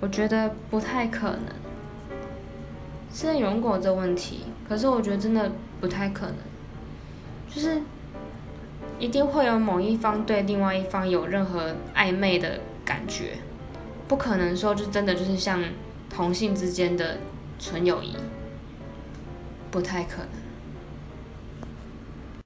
我觉得不太可能。现在有人问这问题，可是我觉得真的不太可能，就是一定会有某一方对另外一方有任何暧昧的感觉，不可能说就真的就是像同性之间的纯友谊，不太可能。